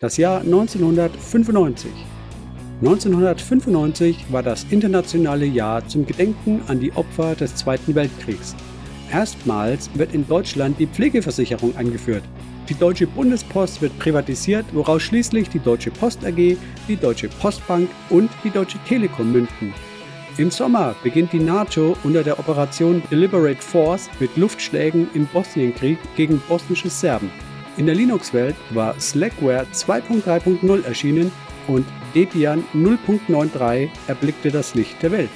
Das Jahr 1995. 1995 war das internationale Jahr zum Gedenken an die Opfer des Zweiten Weltkriegs. Erstmals wird in Deutschland die Pflegeversicherung eingeführt. Die Deutsche Bundespost wird privatisiert, woraus schließlich die Deutsche Post AG, die Deutsche Postbank und die Deutsche Telekom münden. Im Sommer beginnt die NATO unter der Operation Deliberate Force mit Luftschlägen im Bosnienkrieg gegen bosnische Serben. In der Linux-Welt war Slackware 2.3.0 erschienen und Debian 0.93 erblickte das Licht der Welt.